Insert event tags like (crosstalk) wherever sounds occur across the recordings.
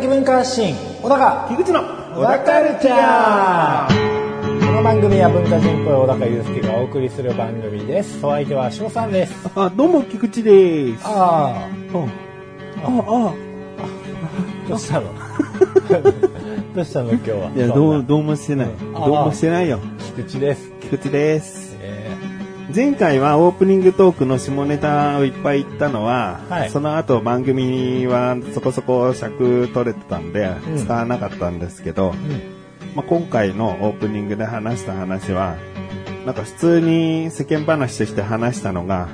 的文化発信。小高。樋口の小高カルチャーこの番組は文化人っぽい小高祐介がお送りする番組です。お相手は翔さんです。あ、どうも、菊池です。ああ、あ、あどうしたの？(laughs) どうしたの今日は？いや、どう、どうもしてない。うん。どうもしてないよ。菊池です、菊池です。え前回はオープニングトークの下ネタをいっぱい言ったのは、はい。その後番組はそこそこ尺取れてたんで、うん。使わなかったんですけど、ーうん。まあ、今回のオープニングで話した話は、なんか普通に世間話として話したのが、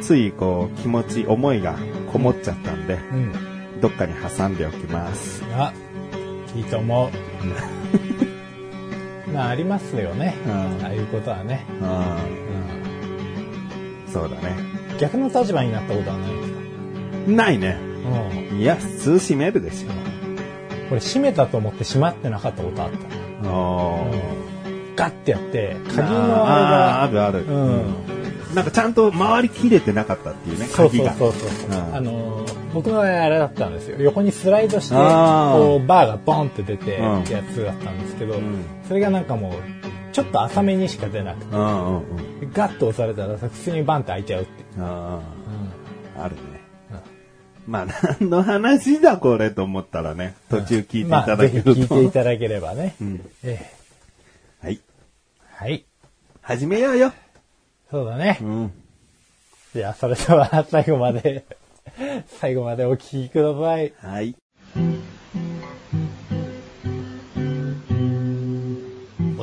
ついこう気持ち、思いがこもっちゃったんで、うん。どっかに挟んでおきます。あいいと思う。(laughs) まあありますよね。うん。ああいうことはね、あうあ、そうだね。ん、逆の立場になったことはないですか？ないね。うん。いや、普通閉めるでしょ。これ閉めたと思って閉まってなかったことあった。あガッてやって鍵のああれがあるある。うん。なんかちゃんと回りきれてなかったっていうね、そう鍵が。そうそうそう、うん。あのー僕のあれだったんですよ。横にスライドしてあー。こうバーがボンって出てうん。ってやつだったんですけど、ん。それがなんかもうちょっと浅めにしか出なくてうんうんうん。ガッと押されたら普通にバンって開いちゃうってあうあ、あるね。まあ、何の話だこれと思ったらね、途中聞いていん、まただけると。聞いていただければね、うんええはい。はい始めようよ。そうだね、うん。じゃあそれでは最後まで最後までお聞きくださいはい。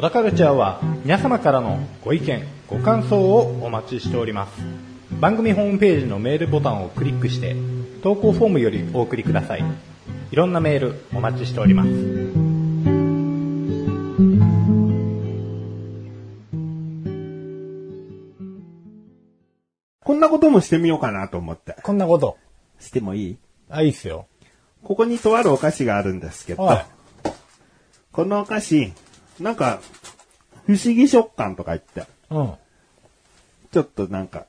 小田カルチャーは皆様からのご意見、ご感想をお待ちしております。番組ホームページのメールボタンをクリックして投稿フォームよりお送りください。いろんなメールお待ちしております。こんなこともしてみようかなと思って。こんなこと。してもいい？あ、いいっすよ。ここにとあるお菓子があるんですけど、はい。このお菓子、なんか、不思議食感とか言って、うん。ちょっとなんか、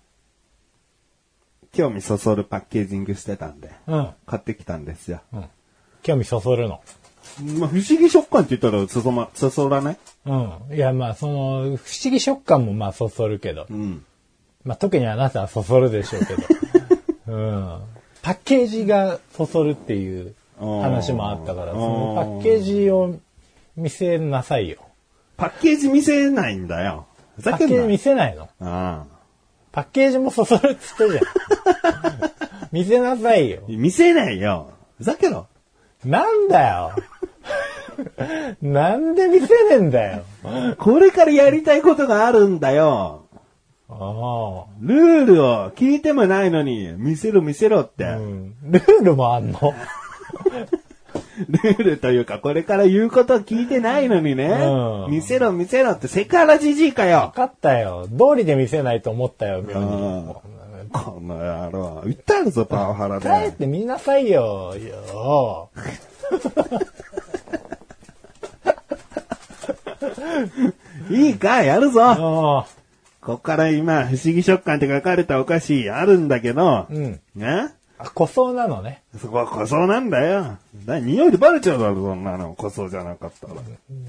興味そそるパッケージングしてたんで、うん。買ってきたんですよ。うん。興味そそるの。まあ、不思議食感って言ったらそそま、そそらない？うん。いや、まあ、その、不思議食感もまあそそるけど、うん。まあ特にあなたはそそるでしょうけど、(laughs) うん。パッケージがそそるっていう話もあったから、そのパッケージを見せなさいよ。パッケージ見せないんだよ。ふざけんな。パッケージ見せないのあパッケージもそそるっつってじゃん。(laughs) 見せなさいよあ。見せないよ。ふざけろ。なんだよ。(laughs) なんで見せねえんだよ。これからやりたいことがあるんだよ。あルールを聞いてもないのに、見せろ見せろって。あ。うん。ルールもあんの？(laughs) ルールというか、これから言うこと聞いてないのにね。うん見せろ見せろってセクハラじじいかよ分。かったよ。道理で見せないと思ったよ、妙に。うんこの野郎。言ったるぞ、パワハラで。帰って見なさいよ。よ (laughs) いいか、やるぞ。あこっから今、不思議食感って書かれたお菓子あるんだけど、うん。ねあ、濃そうなのね。そこは塗装なんだよ。だ匂いでバレちゃうだろ、そんなの。塗装じゃなかったら。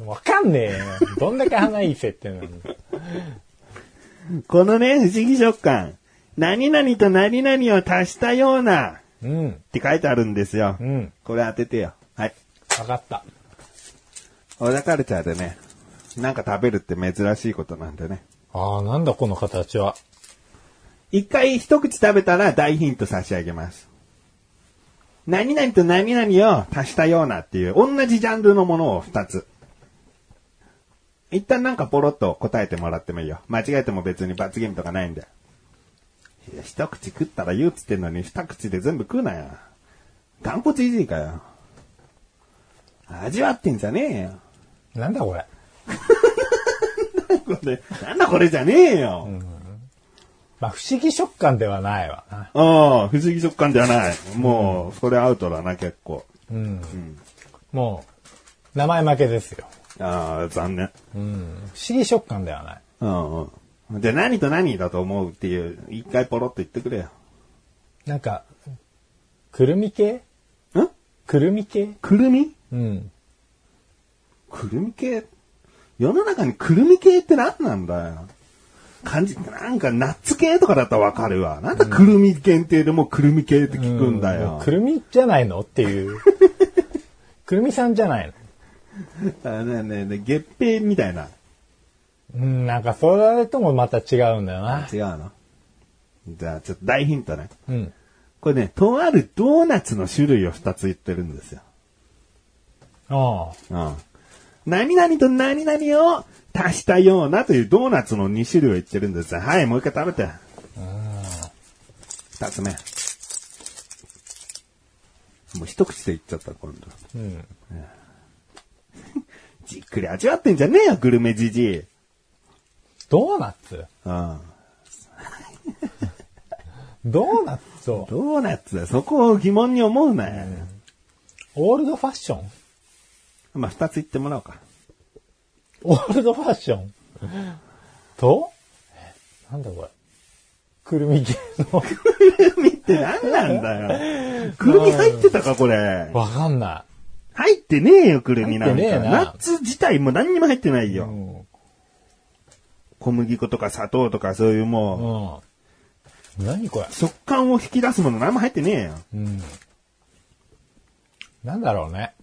わかんねえよ。どんだけ鼻いい設定なのに。このね、不思議食感。何々と何々を足したような、うん。って書いてあるんですよ。うん。これ当ててよ。はい。わかった。小田カルチャーでね、なんか食べるって珍しいことなんでね。ああ、なんだこの形は。一回一口食べたら大ヒント差し上げます。何々と何々を足したようなっていう、同じジャンルのものを二つ。一旦なんかポロッと答えてもらってもいいよ。間違えても別に罰ゲームとかないんで。いや一口食ったら言うっつってんのに二口で全部食うなよ。頑固いじいかよ。味わってんじゃねえよ。なんだこれ。(laughs) これ、なんだこれじゃねえよ。まあ、不思議食感ではないわな。ああ、不思議食感ではない。もう、それアウトだな、結構。うん。うん。もう、名前負けですよ。ああ、残念。うん。不思議食感ではない。うんうん。で、何と何だと思うっていう、一回ポロッと言ってくれよ。なんか、くるみ系？んくるみ系？くるみ？うん。くるみ系？世の中にくるみ系って何なんだよ。感じ、なんかナッツ系とかだったらわかるわ。なんだくるみ限定でもうくるみ系って聞くんだもよう。くるみじゃないのっていう。(laughs) くるみさんじゃないの？あねえねえねえ月餅みたいな。うん、なんかそれともまた違うんだよな。違うの？じゃあちょっと大ヒントね。うん。これね、とあるドーナツの種類を二つ言ってるんですよ。ああ。うん。何々と何々を足したようなというドーナツの2種類を言ってるんですよ。はい、もう一回食べて。二つ目。もう一口で言っちゃった、今度。うん。じっくり味わってんじゃねえよ、グルメじじい。ドーナツ？うん。ドーナツとドーナツだ。そこを疑問に思うなよ。オールドファッション？まあ、二つ言ってもらおうか。オールドファッション？と？えなんだこれ？くるみ系の？くるみって何なんだよ。くるみ入ってたか、これ？わかんな入ってねえよ、くるみなんか。ナッツ自体も何にも入ってないい。よ。うん。小麦粉とか砂糖とかそういうもうん。何これ？う、食感を引き出すもの何も入ってねえよ。うん。なんだろうね。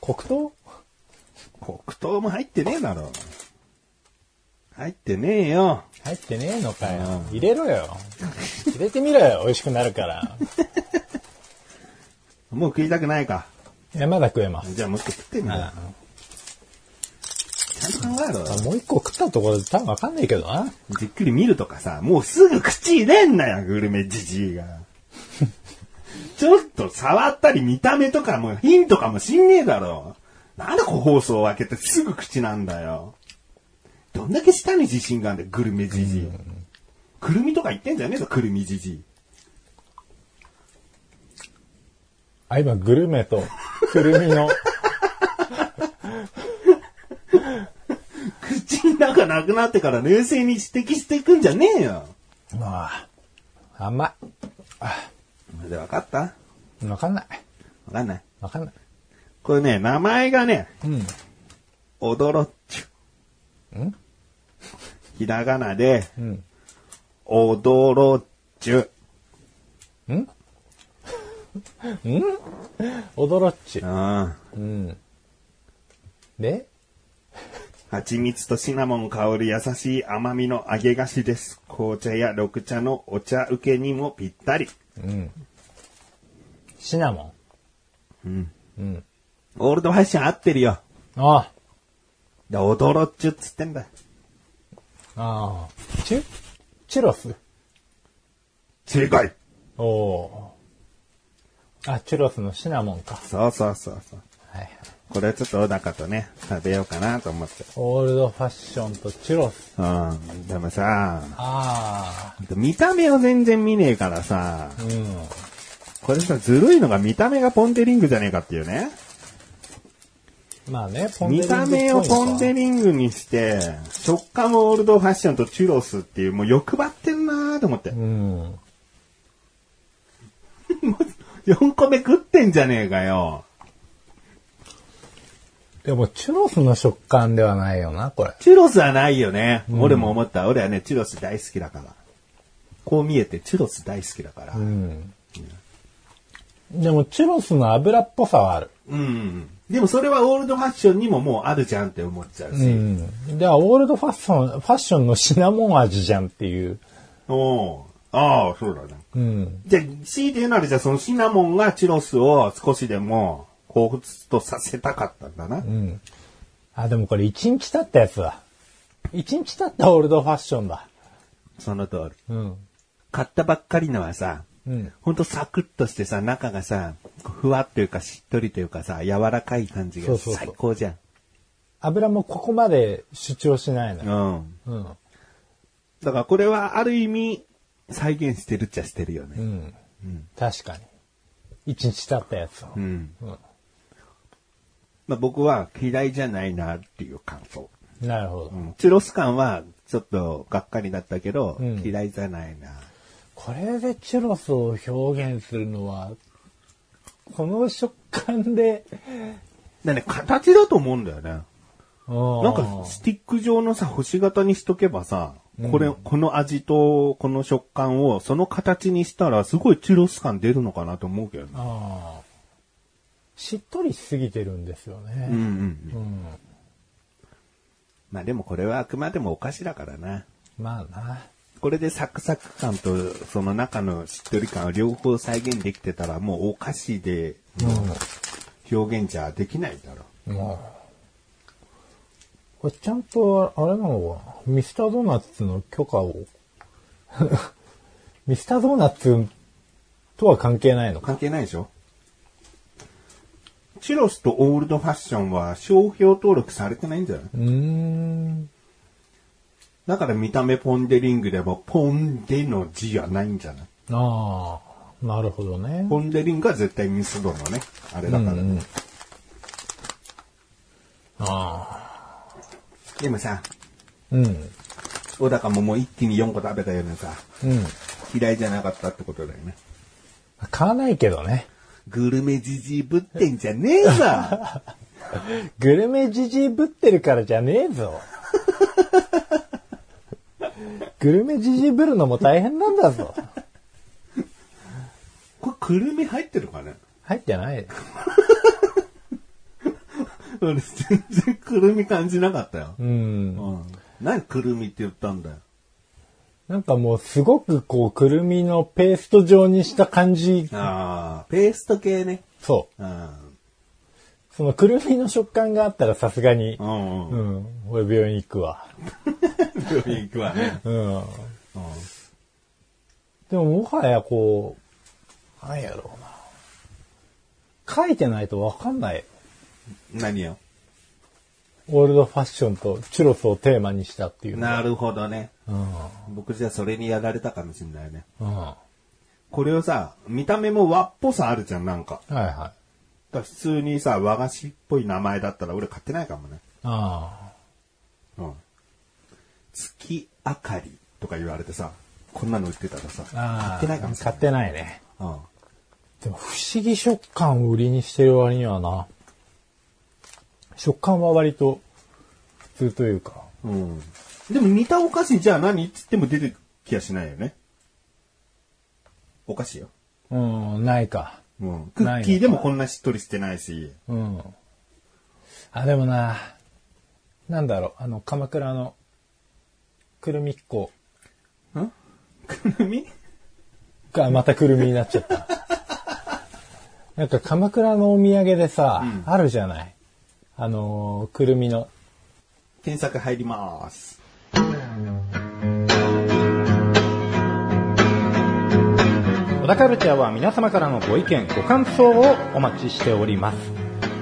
黒糖？黒糖も入ってねえだろ。入ってねえよ。入ってねえのかようん。入れろよ。入れてみろよ。美味しくなるから。(laughs) もう食いたくないか。いや、まだ食えます。じゃあもう食ってみろ。ちゃんと考えろよ。もう一個食ったところで多分わかんないけどな。じっくり見るとかさ、もうすぐ口入れんなよ、グルメじじいが。(laughs) ちょっと触ったり見た目とかもヒントかもしんねえだろ。なんで個包装を開けてすぐ口なんだよ。どんだけ舌に自信があるんだよ、グルメじじい。くるみとか言ってんじゃねえぞ、くるみじじい。あ、今、グルメと、くるみの、口の中なくなってから冷静に指摘していくんじゃねえよ。まあ、甘い。で、わかった？わかんない。わかんない。わかんない。これね、名前がね、うん。おどろっちゅ。ん？ひらがなで、うん。おどろっちゅ。ん？ん？驚っち。ああ。うん。で？蜂蜜とシナモン香る優しい甘みの揚げ菓子です。紅茶や緑茶のお茶受けにもぴったり。うん。シナモうん。ン。うん。オールドファッション合ってるよ。あで、おどろっちゅっつってんだ。あ。ああ。チュチュロス？正解。おおー。あ、チュロスのシナモンか。そうそうそうそう。はいはい。これちょっと小高とね、食べようかなと思って。オールドファッションとチュロス。うん。でもさ、あ見た目を全然見ねえからさ、あ。うん。これさ、ずるいのが見た目がポンデリングじゃねえかっていうね。まあね、ポンデリング見た目をポンデリングにして、食感もオールドファッションとチュロスっていう、もう欲張ってんなーと思って。うん。4個目食ってんじゃねえかよ。でも、チュロスの食感ではないよな、これ。チュロスはないよね。俺も思った。俺はね、チュロス大好きだから。こう見えてチュロス大好きだから。ううん。ん。でも、チュロスの油っぽさはある。でもそれはオールドファッションにももうあるじゃんって思っちゃうし。うん。では、オールドファッション、ファッションのシナモン味じゃんっていう。おうああ、そうだね。うん。じゃあ、強いて言うならじゃあそのシナモンがチュロスを少しでも彷彿とさせたかったんだな。うん。あ、でもこれ1日経ったやつだ。1日経ったオールドファッションだ。その通り。うん。買ったばっかりのはさ、うん。ほんとサクッとしてさ、中がさ、ふわっというかしっとりというかさ、柔らかい感じがそうそうそう最高じゃん。油もここまで主張しないのよ。うん。うん。だからこれはある意味、再現してるっちゃしてるよね。うん。確かに。1日経ったやつを。うん。まあ、僕は嫌いじゃないなっていう感想。なるほど。うん、チュロス感はちょっとがっかりだったけど、うん嫌いじゃないな。これでチュロスを表現するのは、この食感で、だね、形だと思うんだよね。ななんか、スティック状のさ、星型にしとけばさ、これ、この味とこの食感をその形にしたらすごいチュロス感出るのかなと思うけどね。しっとりしすぎてるんですよね。うんうん。うんまあでもこれはあくまでもお菓子だからな。まあな。これでサクサク感とその中のしっとり感を両方再現できてたらもうお菓子で表現じゃできないだろまあ。これちゃんと、あれなのかなミスタードーナツの許可を。(laughs) ミスタードーナツとは関係ないの。関係ないでしょチュロスとオールドファッションは商標登録されてないんじゃない？うーん。だから見た目ポンデリングでもポンデの字はないんじゃない？ああ、なるほどね。ポンデリングは絶対ミスドのね、あれだから。うんうんあでもさ、あ。うん。小高ももう一気に4個食べたようなさ、うん。嫌いじゃなかったってことだよね。買わないけどね。グルメじじいぶってんじゃねえぞ (laughs) グルメじじいぶってるからじゃねえぞ。(laughs) グルメじじいぶるのも大変なんだぞ。(laughs) これくるみ入ってるかね？入ってない。(laughs) 俺全然くるみ感じなかったよ。うん。うん。何くるみって言ったんだよ。なんかもうすごくこう、くるみのペースト状にした感じ。ああ、ペースト系ね。そうん。う。そのくるみの食感があったらさすがにう、んううん。ん。俺病院行くわ。病院行くわね。うん。うん。でももはやこう、なんやろうな。書いてないとわかんない。何よ？オールドファッションとチュロスをテーマにしたっていうなるほどね。うん。僕じゃあそれにやられたかもしれないね。うん。はこれをさ、見た目も和っぽさあるじゃん、なんか。いはい。だから普通にさ、和菓子っぽい名前だったら俺買ってないかもね。あうん。月明かりとか言われてさ、こんなの売ってたらさ、あ。ああ。買ってないかもしれない。買ってないね。うん。でも不思議食感を売りにしてる割にはな。食感は割と普通というか。うん。でも似たお菓子じゃあ何っつっても出てく気がしないよね。お菓子よ。うん、ないか。うん。クッキーでもこんなしっとりしてないし。うん。あ、でもな、なんだろう、あの、鎌倉の、くるみっこん？くるみ？がまたくるみになっちゃった。(laughs) なんか鎌倉のお土産でさ、あるじゃない。あのーくるみの。検索入ります。小田カルチャーは皆様からのご意見、ご感想をお待ちしております。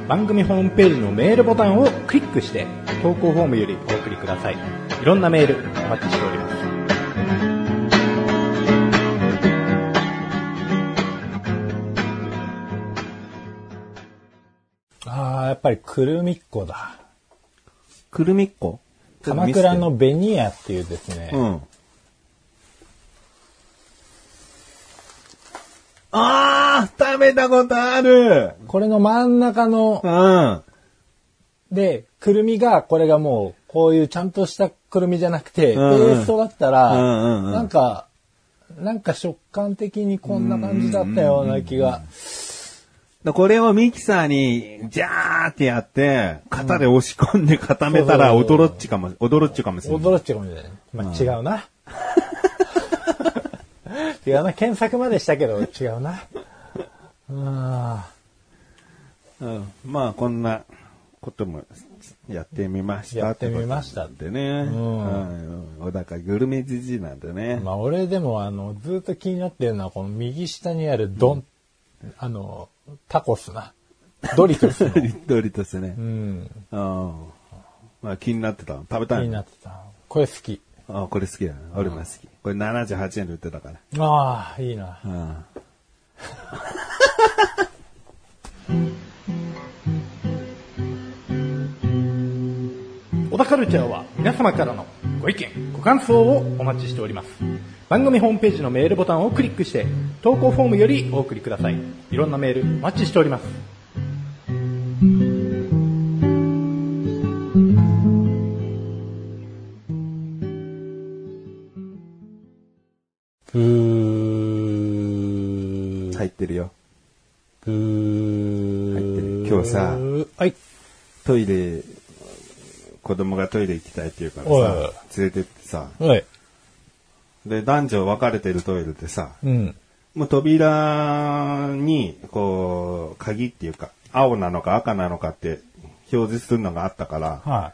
番組ホームページのメールボタンをクリックして、投稿フォームよりお送りください。いろんなメールお待ちしております。ああ、やっぱりくるみっこだ。くるみっこ？鎌倉のベニヤっていうですね、うん。ああ食べたことあるこれの真ん中のうん。で、くるみが、これがもう、こういうちゃんとしたくるみじゃなくて、ペーストだったら、なんか、なんか食感的にこんな感じだったような気が。これをミキサーに、ジャーってやって、型で押し込んで固めたら、驚っちかも、驚っちかもしれない。驚っちかもしれない。まあ、違うな。違うな。検索までしたけど、違うな。あうん、まあ、こんなこともやってみました。やってみましたってね。うん。小高グルメじじいなんでねー。まあ、俺でも、あの、ずっと気になってるのは、この右下にあるドン、あの、タコスな。ドリトスの。(laughs) リットリとしてねう。ん。うん。まあ気になってたの。食べ気たいのになってた。これ好き。あこれ好きだ。俺も好き。これ78円で売ってたから。ああ、いいな。うん。小田カルチャーは皆様からのご意見、ご感想をお待ちしております。番組ホームページのメールボタンをクリックして、投稿フォームよりお送りください。いろんなメールお待ちしております。さはい。トイレ、子供がトイレ行きたいって言うからさ、連れてってさ、はい。で、男女分かれてるトイレでさ、うん。もう扉に、こう、鍵っていうか、青なのか赤なのかって表示するのがあったから、は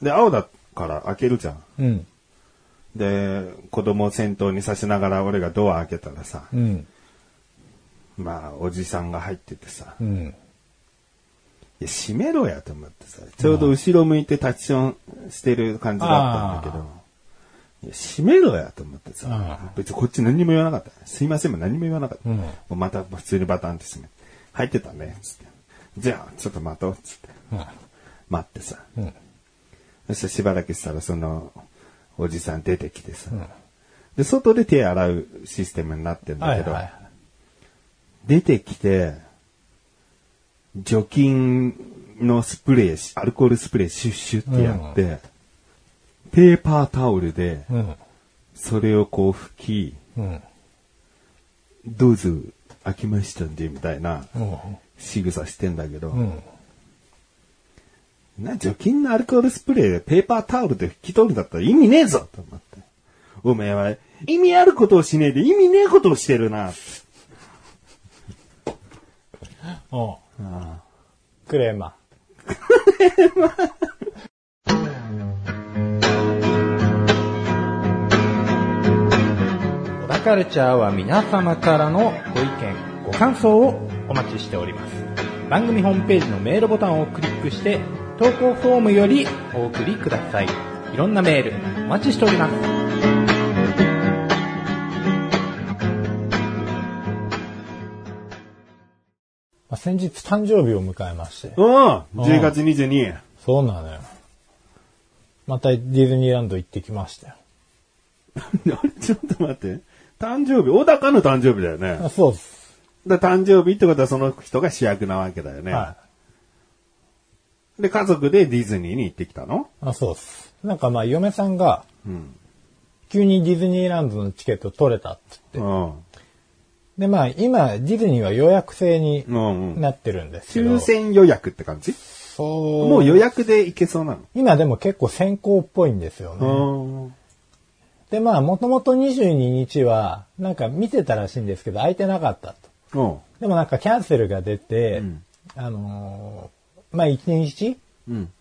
で、青だから開けるじゃん。い。うん。で、子供を先頭にさしながら俺がドア開けたらさ、うん。まあ、おじさんが入っててさ、うん。いや、閉めろやと思ってさ、ちょうど後ろ向いてタッチションしてる感じだったんだけど、いや閉めろやと思ってさあ、別にこっち何にも言わなかった。すいませんも何も言わなかった。うんもうまた普通にバタンって閉めて、入ってたね、つって。じゃあ、ちょっと待とう、つって。待ってさ。うん。そしてしばらくしたらその、おじさん出てきてさ、で、外で手洗うシステムになってんだけど、はいはい。出てきて、除菌のスプレーし、アルコールスプレーシュッシュってやって、ペーパータオルで、うん。それをこう拭き、うん。どうぞ、開きましたんで、みたいなうん。仕草してんだけど、うん。な、除菌のアルコールスプレーでペーパータオルで拭き取るんだったら意味ねえぞと思って。おめえは意味あることをしねえで意味ねえことをしてるな。おクレーマ小田カルチャーは皆様からのご意見、ご感想をお待ちしております。番組ホームページのメールボタンをクリックして、投稿フォームよりお送りください。いろんなメールお待ちしております。あ先日誕生日を迎えまして。うん、10月22。そうなのよ。またディズニーランド行ってきましたよ。(laughs) あれちょっと待って。誕生日、小高の誕生日だよね。あそうです。だ誕生日ってことはその人が主役なわけだよね。はで、家族でディズニーに行ってきたの？い。あそうです。なんかまあ嫁さんが、うん。急にディズニーランドのチケット取れたって言って。うん。でまあ今、ディズニーは予約制に。なってるんですけど。抽選予約って感じ？そう。もう予約で行けそうな今でも結構先行っぽいんですよね。のでまあもともと22日はなんか見てたらしいんですけど空いてなかったと。うん。でもなんかキャンセルが出て、うんあのーまあ1日？うん。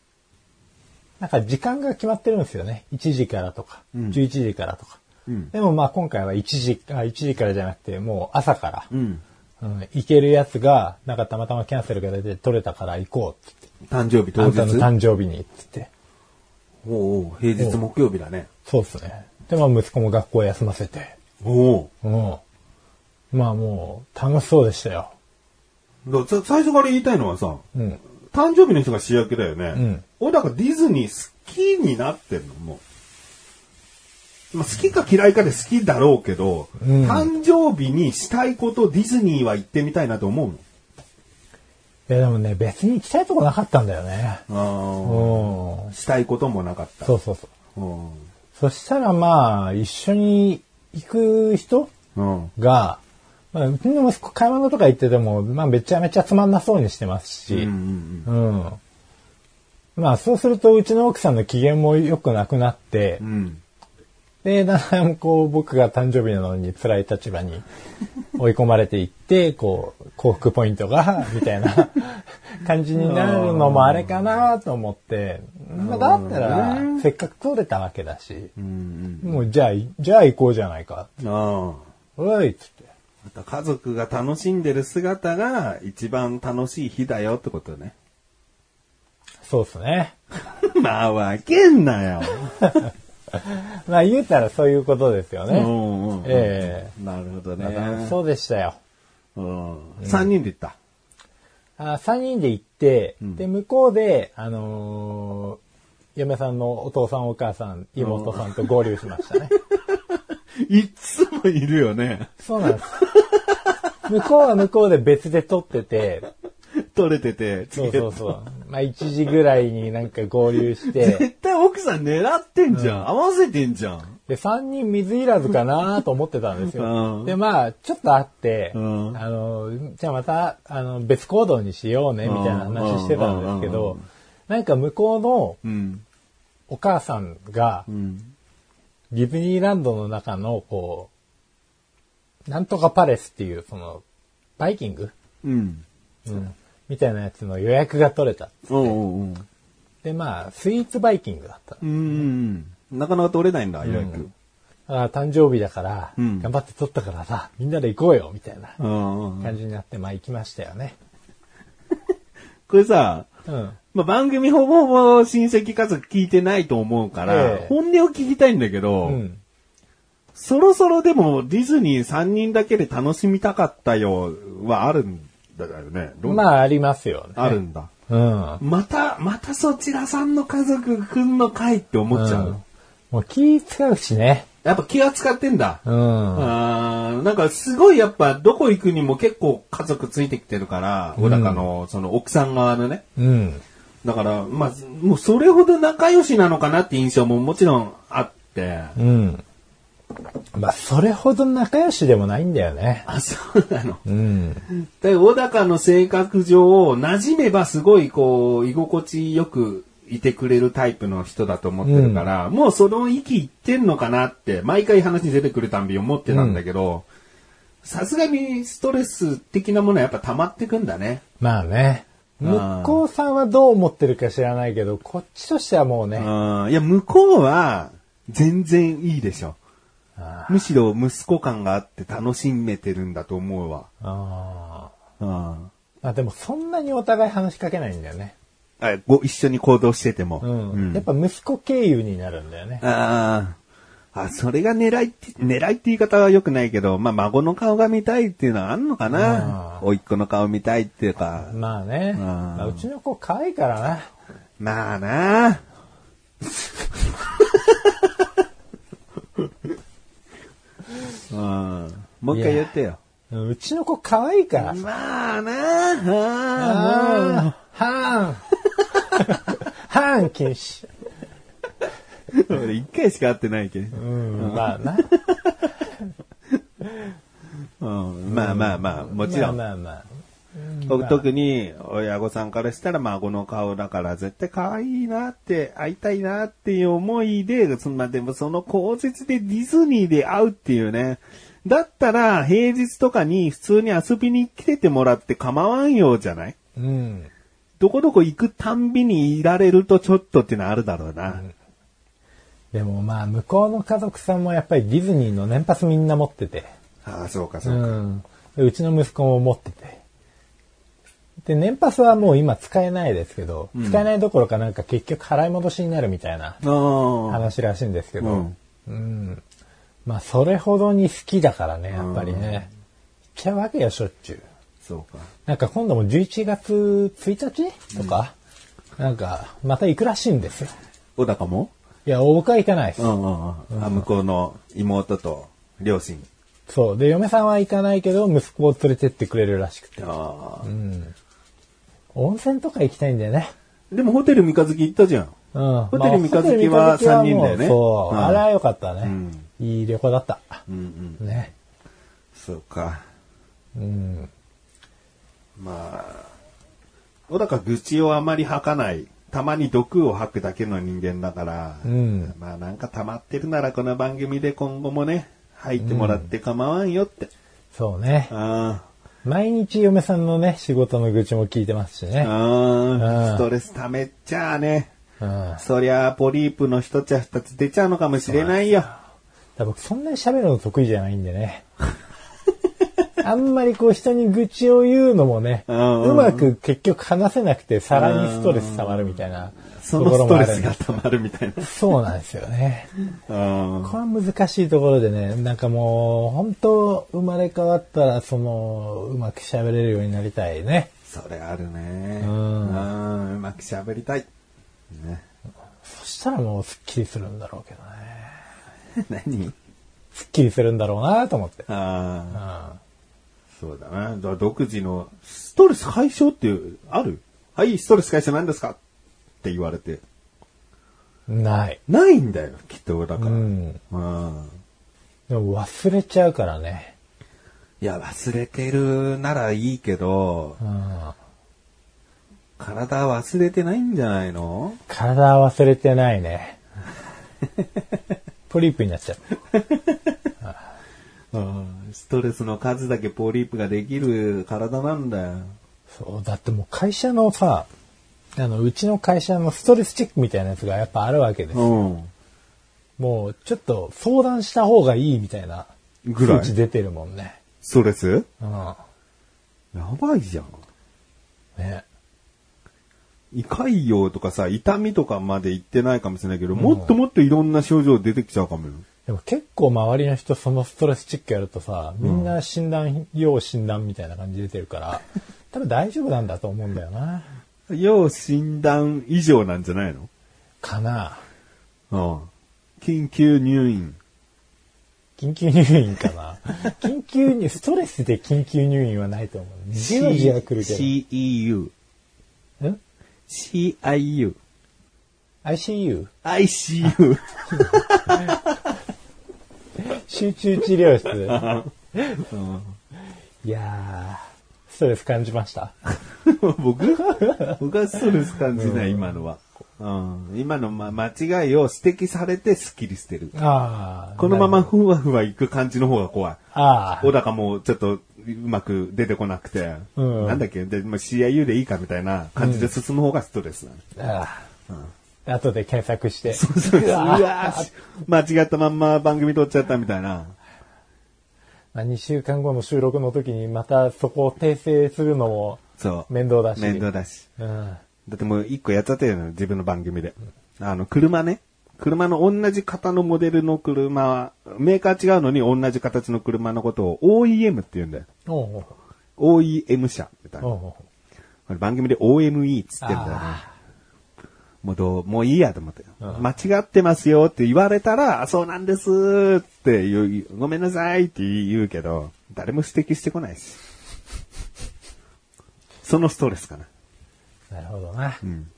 なんか時間が決まってるんですよね。1時からとか、うん11時からとか。うん。でもまあ今回は1時、あ1時からじゃなくてもう朝から、うん。うん行けるやつが、なんかたまたまキャンセルが出て取れたから行こうって誕生日当言って。あんたの日。誕生日にって言って。おうおう平日木曜日だね。そうですね。で、まあ息子も学校休ませて。おおうん。まあもう楽しそうでしたよ。う。ださ最初から言いたいのはさ、うん。誕生日の人が主役だよね。ん俺だからディズニー好きになってんの、もう。まあ、好きか嫌いかで好きだろうけど、うん誕生日にしたいことディズニーは行ってみたいなと思うの？いやでもね、別に行きたいとこなかったんだよね。あうん。したいこともなかった。そうそうそう。うん。そしたらまあ、一緒に行く人うん。が、まあ、うちの息子買い物とか行ってても、まあめちゃめちゃつまんなそうにしてますし、うんうんうん。まあそうするとうちの奥さんの機嫌も良くなくなってうん。う、ん。で、だんだんこう僕が誕生日なのに辛い立場に追い込まれていって、こう、幸福ポイントが、(laughs) みたいな感じになるのもあれかなと思って、まあだったら、せっかく取れたわけだし。もうじゃあ、じゃあ行こうじゃないか。おいっつって。また家族が楽しんでる姿が一番楽しい日だよってことね。そうですね。(laughs) まあ、わけんなよ。(laughs) (laughs) まあ言うたらそういうことですよね。うんうんえなるほどね。そうでしたよ。うん。3人で行った？あ3人で行って、んで、向こうで、あのー嫁さんのお父さんお母さん、妹さんと合流しましたね。いつもいるよね。そうなんです。向こうは向こうで別で撮ってて、取れてて、そうそうそう。まあ1時ぐらいになんか合流して、絶 (laughs) 対奥さん狙ってんじゃん。合わせてんじゃん。で、3人水いらずかなと思ってたんですうよ。んで、まあ、ちょっと会って、うんあの、じゃあまた、あの、別行動にしようね、みたいな話してたんですけど、なんか向こうのうん。お母さんがう、ん。ディズニーランドの中の、こう、なんとかパレスっていう、その、バイキング？うん。うん。みたいなやつの予約が取れた。うんうんうん。で、まあ、スイーツバイキングだった。うんうん。なかなか取れないんだ、予約。あ誕生日だから、うん頑張って取ったからさ、みんなで行こうよ、みたいなうんうん。感じになって、まあ行きましたよね。これさ、うん。まあ、番組ほぼほぼ親戚家族聞いてないと思うから、ええ本音を聞きたいんだけど、うん。そろそろでもディズニー3人だけで楽しみたかったよはあるんだよね。まあありますよね。あるんだ。うん。また、またそちらさんの家族来んのかいって思っちゃう。うんもう気使うしね。やっぱ気が使ってんだ。うん。あーなんかすごいやっぱどこ行くにも結構家族ついてきてるから、小高のその奥さん側のね。うん。だから、まあ、もうそれほど仲良しなのかなって印象ももちろんあって。うん。まあ、それほど仲良しでもないんだよね。あ、そうなの。うん。で、小高の性格上、馴染めばすごいこう、居心地よくいてくれるタイプの人だと思ってるから、もうその域いってんのかなって、毎回話に出てくるたんび思ってたんだけど、さすがにストレス的なものはやっぱ溜まってくんだね。まあね。あ向ーこうさんはどう思ってるか知らないけど、こっちとしてはもうね。うん。いや、向こうは全然いいでしょ。あむしろ息子感があって楽しめてるんだと思うわ。あうん。ー。まあでもそんなにお互い話しかけないんだよね。あご一緒に行動してても。うん。うんやっぱ息子経由になるんだよね。ああ。あ、それが狙いって、狙いって言い方は良くないけど、まあ、孫の顔が見たいっていうのはあんのかな。うん甥っ子の顔見たいっていうか。まあね。うんまあうちの子可愛いからな。まあな。うん。もう一回言ってよ。うちの子可愛いからさ。まあな。あーはーん。はーん禁止。俺一回しか会ってないけど。うん、まあな。うん、まあまあまあ、もちろん。まあまあまあ。特に親御さんからしたら孫の顔だから絶対可愛いなって会いたいなっていう思いで、そまあでもその口実でディズニーで会うっていうね。だったら平日とかに普通に遊びに来ててもらって構わんようじゃない？うん。どこどこ行くたんびにいられるとちょっとってのはあるだろうな。でもまあ、向こうの家族さんもやっぱりディズニーの年パスみんな持ってて。ああ、そうかそううか。ん。でうちの息子も持ってて。で、年パスはもう今使えないですけど、使えないどころかなんか結局払い戻しになるみたいな。話らしいんですけど、うんうん。まあ、それほどに好きだからね、やっぱりね。行っちゃうわけよ、しょっちゅう。そうか。なんか今度も11月1日とか、なんか、また行くらしいんですよ。小高も？いや、僕は行かないです。うんうんうん。あ向こうの妹と両親。そう。で、嫁さんは行かないけど、息子を連れてってくれるらしくて。ああ。温泉とか行きたいんだよね。でもホテル三日月行ったじゃん。うん。ホテル三日月は三人だよねそう。うんあれは良かったね、んいい旅行だった。うんうん。ね。そうか。うん。まあ、小高愚痴をあまり吐かない。たまに毒を吐くだけの人間だから、うんまあなんか溜まってるならこの番組で今後もね、吐いてもらって構わんよって。そうね。あ毎日嫁さんのね、仕事の愚痴も聞いてますしあ、ね。あうんあ、ストレス溜めちゃあね。うん。そりゃあポリープの一つや二つ出ちゃうのかもしれないよ。だ僕そんなに喋るの得意じゃないんでね。(laughs) あんまりこう人に愚痴を言うのもね、ううんまく結局話せなくてさらにストレス溜まるみたいなそのストレスが溜まるみたいな。そうなんですよね。うんこれは難しいところでね、なんかもう、本当生まれ変わったら、その、うまく喋れるようになりたいね。それあるね。んうんうまく喋りたい。ね。そししたらもうスッキリするんだろうけどね。(laughs) 何？スッキリするんだろうなと思って。あうあ、そうだな。独自のストレス解消ってある？はい、ストレス解消なんですか？って言われて。ん。ない。ないんだよ、きっと、だから。うん。うんでも忘れちゃうからね。いや、忘れてるならいいけど、うん。体は忘れてないんじゃないの？体は忘れてないね。(laughs) ポリープになっちゃう。(laughs) ストレスの数だけポリープができる体なんだよ。そう、だってもう会社のさ、あの、うちの会社のストレスチェックみたいなやつがやっぱあるわけですよ。うん。もう、ちょっと相談した方がいいみたいなぐらい数値出てるもんね。ストレス？うん。やばいじゃん。ね。胃潰瘍とかさ、痛みとかまで行ってないかもしれないけど、もっともっといろんな症状出てきちゃうかもよ。でも結構周りの人そのストレスチェックやるとさ、みんな診断、要診断みたいな感じで出てるから、多分大丈夫なんだと思うんだよな。要診断以上なんじゃないの？かな。うん。緊急入院。緊急入院かな。(laughs) 緊急入、ストレスで緊急入院はないと思う。じわじわ来るけ CEU。ど。ん CIU。?ICU? ICU。(laughs) 集中治療室 (laughs) いやー、ストレス感じました？(laughs) 僕？僕はストレス感じない、今のは。うん、今の、ま、間違いを指摘されてスッキリしてる。あー。このままふわふわいく感じの方が怖い。あ小高もちょっとうまく出てこなくて、うんなんだっけ？で、まあ、CIU でいいかみたいな感じで進む方がストレスなの。ー。あー。後で検索して。うわー間違ったまんま番組撮っちゃったみたいな。まあ、2週間後の収録の時にまたそこを訂正するのもそう。面倒だし。面倒だし。うん。だってもう一個やっちゃってるのよ、自分の番組で。あの、車ね。車の同じ型のモデルの車は、メーカー違うのに同じ形の車のことを OEM って言うんだよ。おう OEM 車みたいな。おうおう番組で OME っつってんだよね。あもうどう、もういいやと思って。間違ってますよって言われたら、あそうなんですって言う、ごめんなさいって言うけど、誰も指摘してこないし。そのストレスかな。ーなるほどな。うん。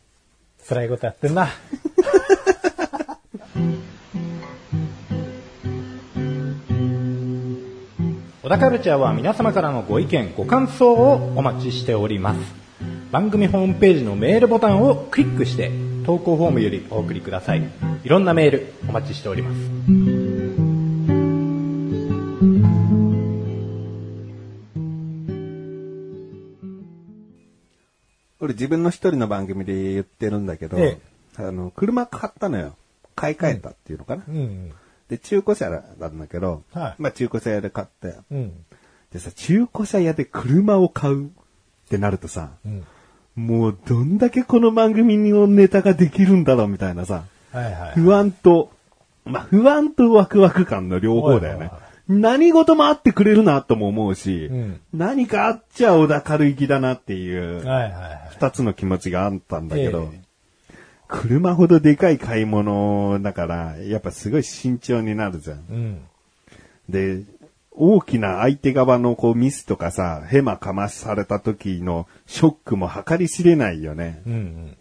辛いことやってんな。(laughs) 小田カルチャーは皆様からのご意見、ご感想をお待ちしております。番組ホームページのメールボタンをクリックして、投稿フォームよりお送りください。いろんなメールお待ちしております。俺自分の一人の番組で言ってるんだけど、えあの、車買ったのよ。買い替えたっていうのかな。うん。で、中古車なんだけど、はいまあ中古車屋で買って。うん。でさ、中古車屋で車を買うってなるとさ、うん。もうどんだけこの番組のネタができるんだろうみたいなさ、はいはい。不安と、まあ不安とワクワク感の両方だよねはいはいは。何事もあってくれるなとも思うし、うん何かあっちゃ小田軽い気だなっていう、はいはいはい。二つの気持ちがあったんだけど、ええ車ほどでかい買い物だから、やっぱすごい慎重になるじゃん。うん。で、大きな相手側のこうミスとかさ、ヘマかまされた時のショックも計り知れないよね。うん。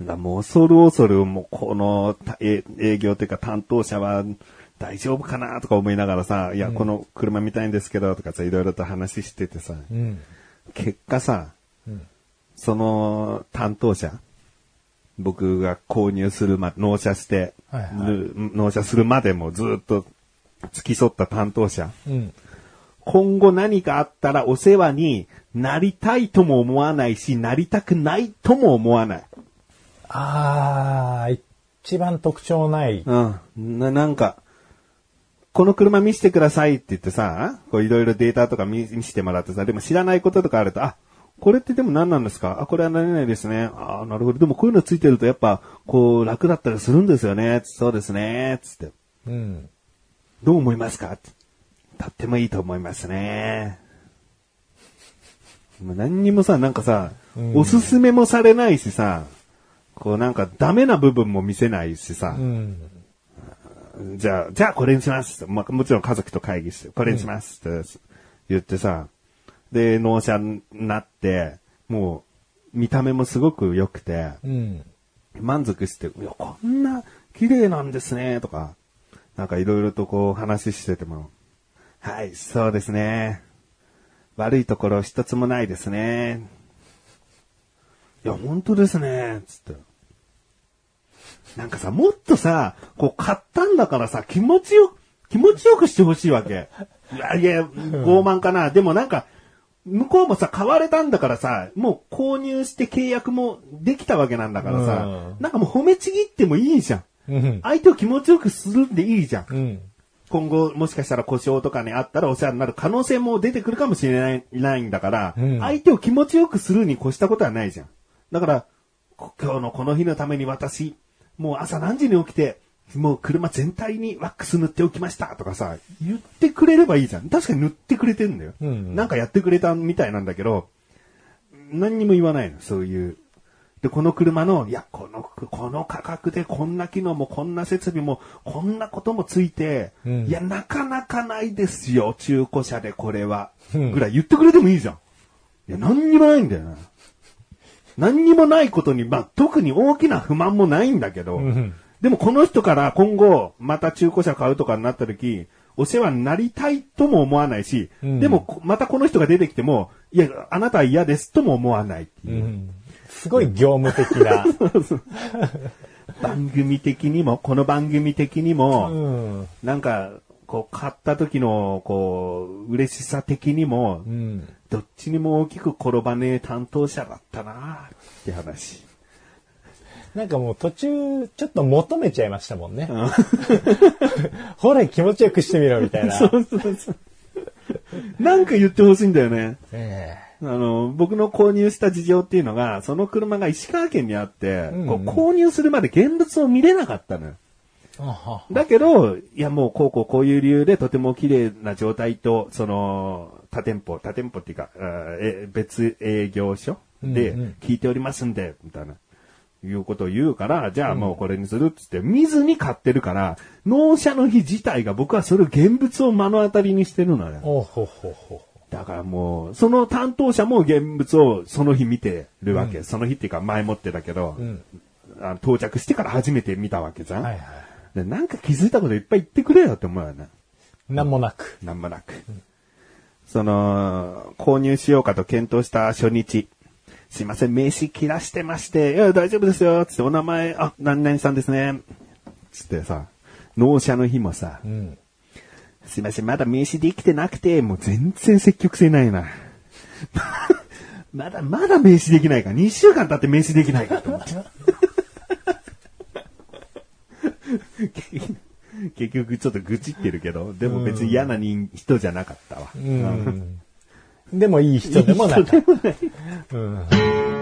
だからもう恐る恐るもうこの営業というか担当者は大丈夫かなとか思いながらさ、いや、この車見たいんですけどとかさ、いろいろと話しててさ、うん。結果さ、うんその担当者、僕が購入するま、納車して、はいはいぬ納車するまでもずっと付き添った担当者、うん。今後何かあったらお世話になりたいとも思わないし、なりたくないとも思わない。あー、一番特徴ない。うん。な、なんか、この車見せてくださいって言ってさ、こういろいろデータとか見見せてもらってさ、でも知らないこととかあると、あ、これってでも何なんですか？あ、これは何々ですね。あなるほど。でもこういうのついてるとやっぱ、こう楽だったりするんですよね。そうですね。つって。うん。どう思いますか？とってもいいと思いますね。もう何にもさ、なんかさ、うんおすすめもされないしさ、こうなんかダメな部分も見せないしさ、うん。じゃあ、じゃあこれにします。まあ、もちろん家族と会議して、これにしますって言ってさ、で、納車になって、もう、見た目もすごく良くて、うん。満足して、いや、こんな綺麗なんですね、とか、なんかいろいろとこう話してても、はい、そうですね。悪いところ一つもないですね。いや、本当ですね、つって。なんかさ、もっとさ、こう買ったんだからさ、気持ちよ、気持ちよくしてほしいわけ。いや、いや、傲慢かな。でもなんか、向こうもさ、買われたんだからさ、もう購入して契約もできたわけなんだからさ、うんなんかもう褒めちぎってもいいじゃん。うん。相手を気持ちよくするんでいいじゃん。うん。今後、もしかしたら故障とかにあったらお世話になる可能性も出てくるかもしれないないんだから、うん相手を気持ちよくするに越したことはないじゃん。だから、こ今日のこの日のために私、もう朝何時に起きて、もう車全体にワックス塗っておきましたとかさ、言ってくれればいいじゃん。確かに塗ってくれてんだよ。うんうんなんかやってくれたみたいなんだけど、何にも言わないの、そういう。で、この車の、いや、この、この価格でこんな機能もこんな設備もこんなこともついて、うんいや、なかなかないですよ、中古車でこれは。うんぐらい言ってくれてもいいじゃん。いや、何にもないんだよな。何にもないことに、まあ、特に大きな不満もないんだけど、うんでもこの人から今後、また中古車買うとかになった時、お世話になりたいとも思わないし、うんでもこまたこの人が出てきても、いや、あなたは嫌ですとも思わないっていうう。ん。すごい業務的な。(laughs) 番組的にも、この番組的にうも、ん。なんか、こう、買った時の、こう、嬉しさ的にもう、ん。どっちにも大きく転ばねえ担当者だったなって話。なんかもう途中、ちょっと求めちゃいましたもんね。(laughs) ほら、気持ちよくしてみろ、みたいな。(laughs) そうそうそう。なんか言ってほしいんだよね。えあの、僕の購入した事情っていうのが、その車が石川県にあって、うんこう購入するまで現物を見れなかったのよ。だけど、いやもうこうこうこういう理由でとても綺麗な状態と、その、他店舗、他店舗っていうか、え別営業所でうんうん聞いておりますんで、みたいな。いうことを言うから、じゃあもうこれにするっつって、見ずに買ってるから、納車の日自体が僕はそれを現物を目の当たりにしてるのよ。おほほほ。だからもう、その担当者も現物をその日見てるわけ。その日っていうか前もってだけど、うん。あの到着してから初めて見たわけじゃん。はいはい。でなんか気づいたこといっぱい言ってくれよって思うよね。なんもなく。なんもなく。その、購入しようかと検討した初日。すいません、名刺切らしてまして、いや、大丈夫ですよ、つって、お名前、あ、何々さんですね。つってさ、納車の日もさ、うん。すいません、まだ名刺できてなくて、もう全然積極性ないな。(laughs) まだ、まだ名刺できないか。2週間経って名刺できないかと思って。(laughs) 結局ちょっと愚痴ってるけど、でも別に嫌な人人じゃなかったわ。うん。でもいい人でもなかった。うん。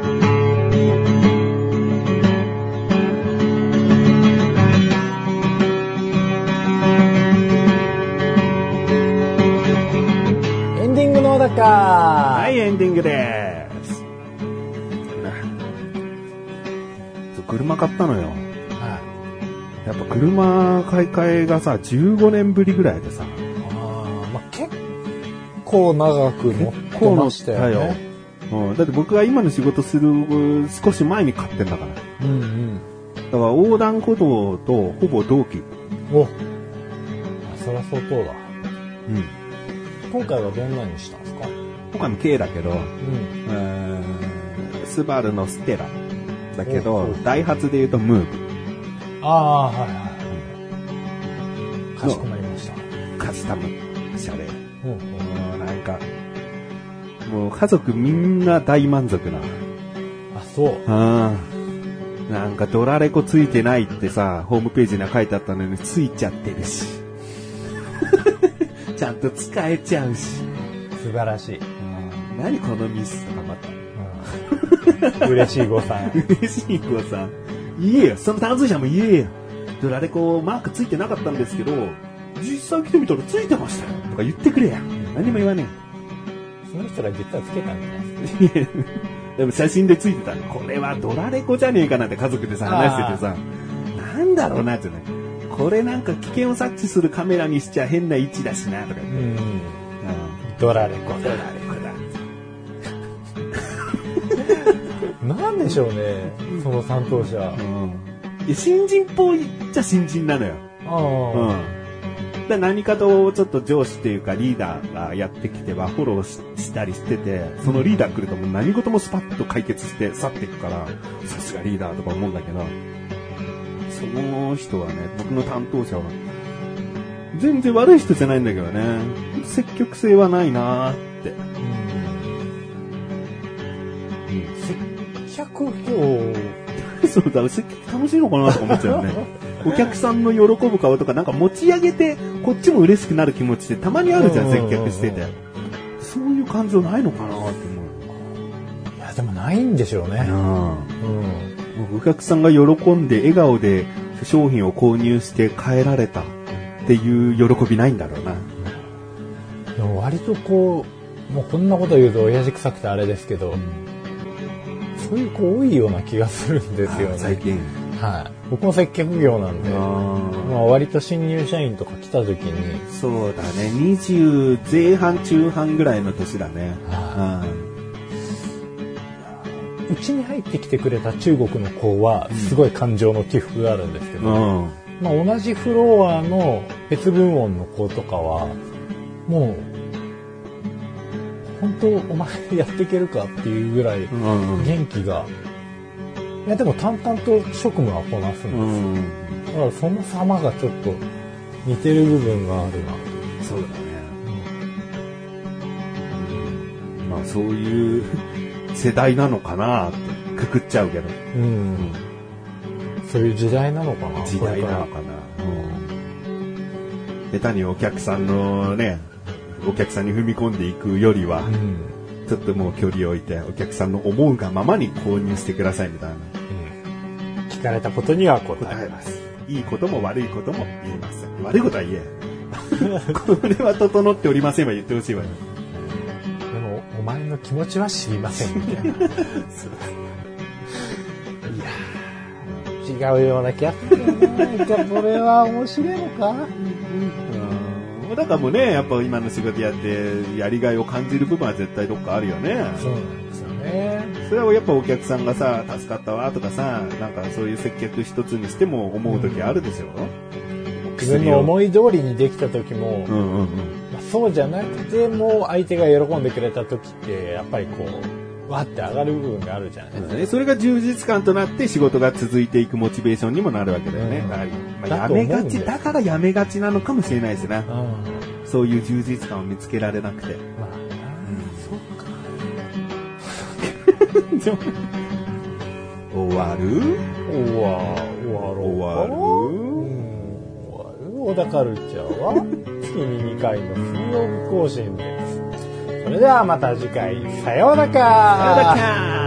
だかはい、エンディングです。そう車買ったのよ。はやっぱ車買い替えがさ、15年ぶりぐらいでさ、いあーまあ、結構長く乗ってましたよね。うん、だって僕が今の仕事する少し前に買ってんだから。うんうん。だから横断歩道とほぼ同期。おあそりゃ相当だ。うん。今回はどんなにした？今回も軽だけど、うん。スバルのステラ。だけおどお、ダイハツで言うとムーブ。ああ、はいはいはい。かしこまりました。カスタム車両。うんうんもうなんか、もう家族みんな大満足な。あ、そう。ああ。なんかドラレコついてないってさ、ホームページには書いてあったのについちゃってるし。(laughs) ちゃんと使えちゃうし。素晴らしい。何このミスとかまた。うん、嬉しい誤算。(laughs) 嬉しい子さん。言えよ。その担当者も言えよ。ドラレコマークついてなかったんですけど、実際来てみたらついてましたよ。とか言ってくれや。何も言わねその人ら実はつけたんじゃないですか。え。でも写真でついてたの。これはドラレコじゃねえかなって家族でさ、話しててさ、なんだろうなってね。これなんか危険を察知するカメラにしちゃ変な位置だしな、とか言って。ドラレコ。ドラレコなんでしょうね、その担当者。うん。新人っぽいっちゃ新人なのよ。あうん。で何かとちょっと上司っていうかリーダーがやってきてはフォローししたりしてて、そのリーダー来るともう何事もスパッと解決して去っていくから、さすがリーダーとか思うんだけど、その人はね、僕の担当者は、全然悪い人じゃないんだけどね、積極性はないなーって。接客業、(laughs) そうだ、接客楽しいのかなとか思っちゃうよね。(laughs) お客さんの喜ぶ顔とかなんか持ち上げて、こっちも嬉しくなる気持ちってたまにあるじゃん、接客してて。そういう感情ないのかなって思いや、でもないんでしょうね。う。うん。お客さんが喜んで笑顔で商品を購入して帰られたっていう喜びないんだろうな。でも割とこう、もうこんなこと言うと親父臭くてあれですけど、そういう子多いような気がするんですよね。最近。はい。僕も接客業なんで、まあ割と新入社員とか来た時に、そうだね。20前半中半ぐらいの年だね。はうちに入ってきてくれた中国の子は、すごい感情の起伏があるんですけど、うん。うん。まあ同じフロアの別部門の子とかは、もう、本当お前やっていけるかっていうぐらいうん。元気が、いやでも淡々と職務はこなすんです。うん。だからその様がちょっと似てる部分があるな。そうだね。まあそういう世代なのかなってくくっちゃうけど。うん。そういう時代なのかな時代なのかな。下手にお客さんのね、お客さんに踏み込んでいくよりは、うん。ちょっともう距離を置いて、お客さんの思うがままに購入してくださいみたいな。うん。聞かれたことには答えま。すす。いいことも悪いことも言えません。悪いことは言え。これは整っておりませんは言ってほしいわよ。でも、お前の気持ちは知りませんみたいな。(laughs) いやー違うような気がする (laughs) これは面白いのか？だからもうね、やっぱ今の仕事やって、やりがいを感じる部分は絶対どっかあるよね。そうなんですよね。それはやっぱお客さんがさ、助かったわとかさ、なんかそういう接客一つにしても思う時あるでしょ、自分の思い通りにできた時も、うんうんうん。まあそうじゃなくても相手が喜んでくれた時ってやっぱりこうわって上がる部分があるじゃないですか、ね。それが充実感となって仕事が続いていくモチベーションにもなるわけだよね。うん。だからまあだやめがち、だからやめがちなのかもしれないですな。うん。まそういう充実感を見つけられなくて。あな。そうか。(laughs) 終わる？終わろう。終わる？うん。終わる？小田カルチャーは？月に2回の水曜日更新ですそれではまた次回。さようなら。さようなら。